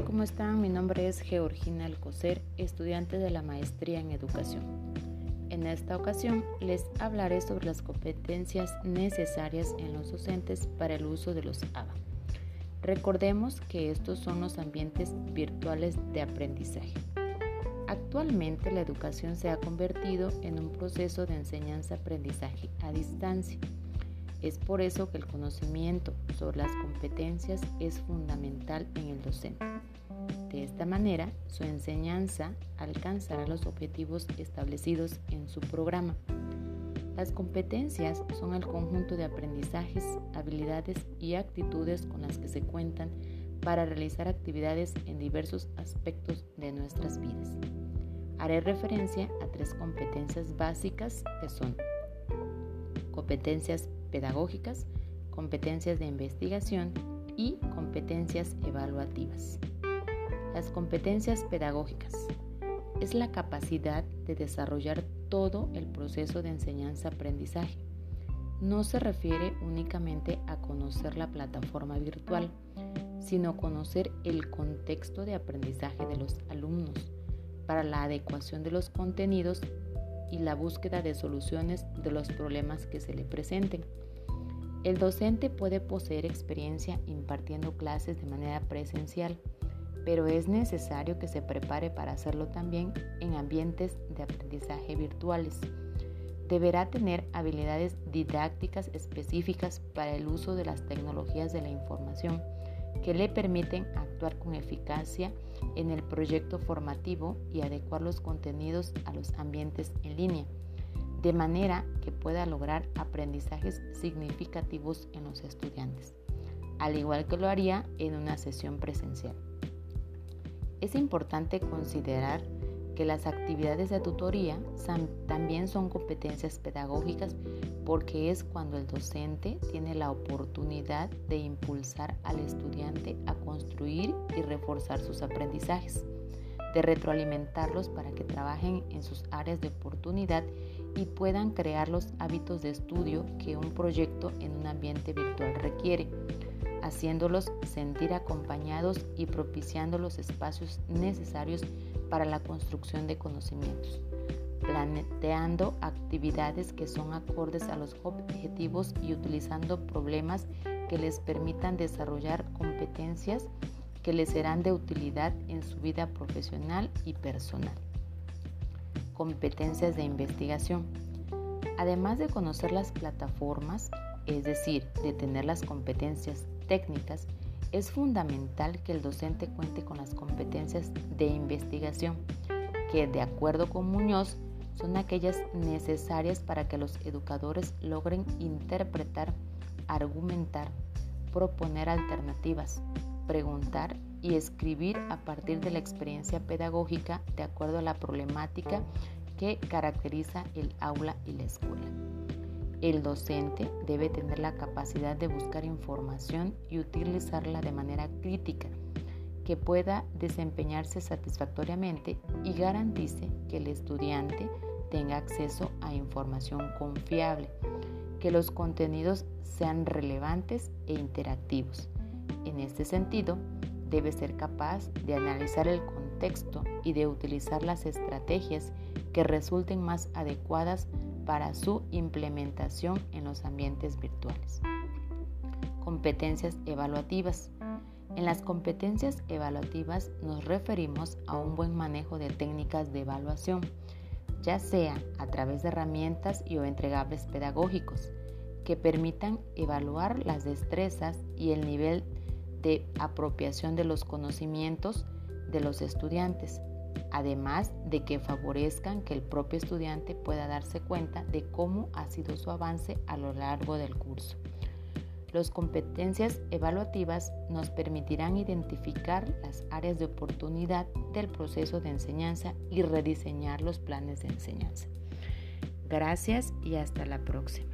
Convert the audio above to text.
¿Cómo están? Mi nombre es Georgina Alcocer, estudiante de la Maestría en Educación. En esta ocasión les hablaré sobre las competencias necesarias en los docentes para el uso de los ABA. Recordemos que estos son los ambientes virtuales de aprendizaje. Actualmente la educación se ha convertido en un proceso de enseñanza-aprendizaje a distancia es por eso que el conocimiento sobre las competencias es fundamental en el docente. De esta manera, su enseñanza alcanzará los objetivos establecidos en su programa. Las competencias son el conjunto de aprendizajes, habilidades y actitudes con las que se cuentan para realizar actividades en diversos aspectos de nuestras vidas. Haré referencia a tres competencias básicas que son competencias pedagógicas, competencias de investigación y competencias evaluativas. Las competencias pedagógicas es la capacidad de desarrollar todo el proceso de enseñanza-aprendizaje. No se refiere únicamente a conocer la plataforma virtual, sino conocer el contexto de aprendizaje de los alumnos para la adecuación de los contenidos y la búsqueda de soluciones de los problemas que se le presenten. El docente puede poseer experiencia impartiendo clases de manera presencial, pero es necesario que se prepare para hacerlo también en ambientes de aprendizaje virtuales. Deberá tener habilidades didácticas específicas para el uso de las tecnologías de la información que le permiten actuar con eficacia en el proyecto formativo y adecuar los contenidos a los ambientes en línea, de manera que pueda lograr aprendizajes significativos en los estudiantes, al igual que lo haría en una sesión presencial. Es importante considerar que las actividades de tutoría también son competencias pedagógicas porque es cuando el docente tiene la oportunidad de impulsar al estudiante a construir y reforzar sus aprendizajes, de retroalimentarlos para que trabajen en sus áreas de oportunidad y puedan crear los hábitos de estudio que un proyecto en un ambiente virtual requiere haciéndolos sentir acompañados y propiciando los espacios necesarios para la construcción de conocimientos, planteando actividades que son acordes a los objetivos y utilizando problemas que les permitan desarrollar competencias que les serán de utilidad en su vida profesional y personal. Competencias de investigación. Además de conocer las plataformas, es decir, de tener las competencias técnicas, es fundamental que el docente cuente con las competencias de investigación, que de acuerdo con Muñoz son aquellas necesarias para que los educadores logren interpretar, argumentar, proponer alternativas, preguntar y escribir a partir de la experiencia pedagógica de acuerdo a la problemática que caracteriza el aula y la escuela. El docente debe tener la capacidad de buscar información y utilizarla de manera crítica, que pueda desempeñarse satisfactoriamente y garantice que el estudiante tenga acceso a información confiable, que los contenidos sean relevantes e interactivos. En este sentido, debe ser capaz de analizar el contexto y de utilizar las estrategias que resulten más adecuadas para su implementación en los ambientes virtuales. Competencias evaluativas. En las competencias evaluativas nos referimos a un buen manejo de técnicas de evaluación, ya sea a través de herramientas y o entregables pedagógicos, que permitan evaluar las destrezas y el nivel de apropiación de los conocimientos de los estudiantes, además de que favorezcan que el propio estudiante pueda darse cuenta de cómo ha sido su avance a lo largo del curso. Las competencias evaluativas nos permitirán identificar las áreas de oportunidad del proceso de enseñanza y rediseñar los planes de enseñanza. Gracias y hasta la próxima.